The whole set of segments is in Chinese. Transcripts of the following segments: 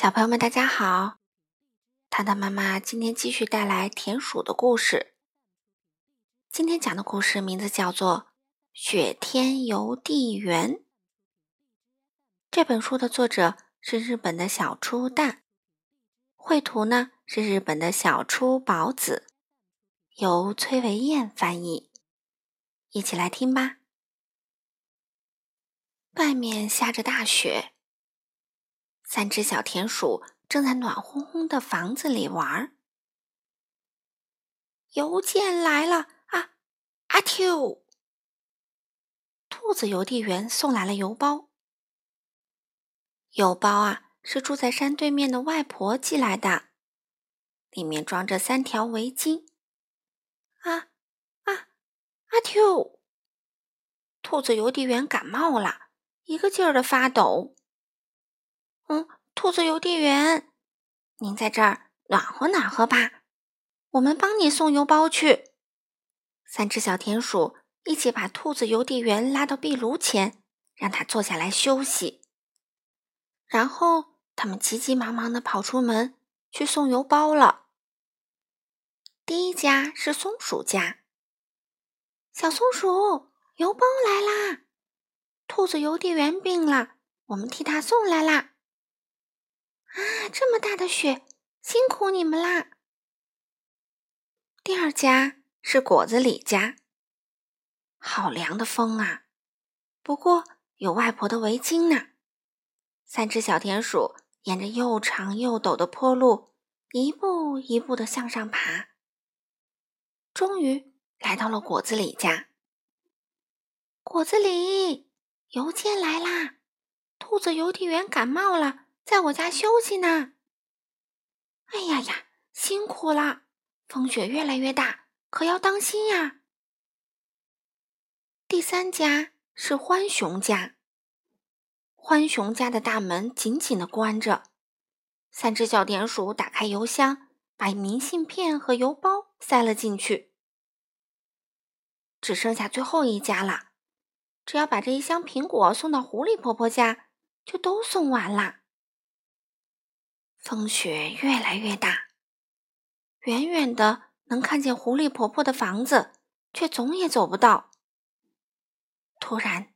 小朋友们，大家好！糖糖妈妈今天继续带来田鼠的故事。今天讲的故事名字叫做《雪天邮递员》。这本书的作者是日本的小初蛋，绘图呢是日本的小初宝子，由崔维燕翻译。一起来听吧。外面下着大雪。三只小田鼠正在暖烘烘的房子里玩。邮件来了啊！阿 Q，兔子邮递员送来了邮包。邮包啊，是住在山对面的外婆寄来的，里面装着三条围巾。啊啊！阿 Q，兔子邮递员感冒了，一个劲儿的发抖。嗯，兔子邮递员，您在这儿暖和暖和吧，我们帮你送邮包去。三只小田鼠一起把兔子邮递员拉到壁炉前，让他坐下来休息。然后他们急急忙忙的跑出门去送邮包了。第一家是松鼠家，小松鼠，邮包来啦！兔子邮递员病了，我们替他送来啦。啊，这么大的雪，辛苦你们啦！第二家是果子李家，好凉的风啊！不过有外婆的围巾呢。三只小田鼠沿着又长又陡的坡路，一步一步的向上爬，终于来到了果子李家。果子李，邮件来啦！兔子邮递员感冒了。在我家休息呢。哎呀呀，辛苦了！风雪越来越大，可要当心呀。第三家是欢熊家，欢熊家的大门紧紧的关着。三只小田鼠打开邮箱，把明信片和邮包塞了进去。只剩下最后一家了，只要把这一箱苹果送到狐狸婆婆家，就都送完了。风雪越来越大，远远的能看见狐狸婆婆的房子，却总也走不到。突然，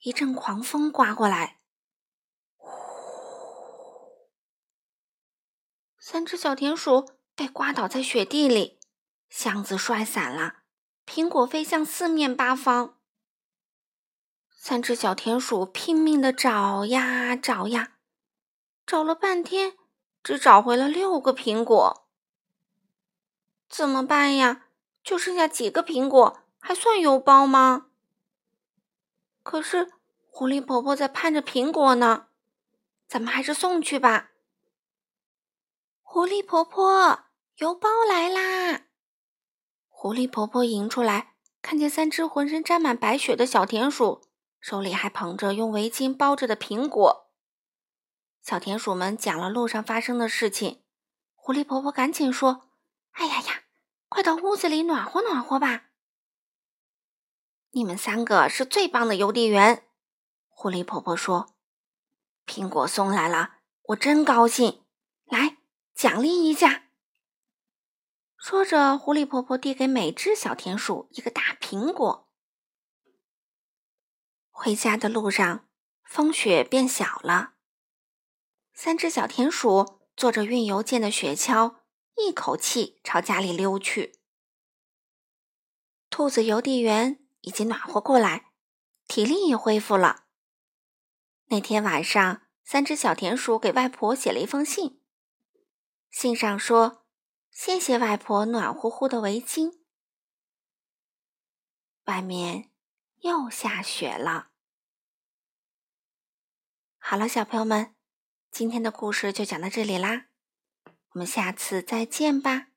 一阵狂风刮过来，呼！三只小田鼠被刮倒在雪地里，箱子摔散了，苹果飞向四面八方。三只小田鼠拼命的找呀找呀，找了半天。只找回了六个苹果，怎么办呀？就剩下几个苹果，还算邮包吗？可是狐狸婆婆在盼着苹果呢，咱们还是送去吧。狐狸婆婆，邮包来啦！狐狸婆婆迎出来，看见三只浑身沾满白雪的小田鼠，手里还捧着用围巾包着的苹果。小田鼠们讲了路上发生的事情，狐狸婆婆赶紧说：“哎呀呀，快到屋子里暖和暖和吧！你们三个是最棒的邮递员。”狐狸婆婆说：“苹果送来了，我真高兴。来，奖励一下。”说着，狐狸婆婆递给每只小田鼠一个大苹果。回家的路上，风雪变小了。三只小田鼠坐着运邮件的雪橇，一口气朝家里溜去。兔子邮递员已经暖和过来，体力也恢复了。那天晚上，三只小田鼠给外婆写了一封信，信上说：“谢谢外婆暖乎乎的围巾。”外面又下雪了。好了，小朋友们。今天的故事就讲到这里啦，我们下次再见吧。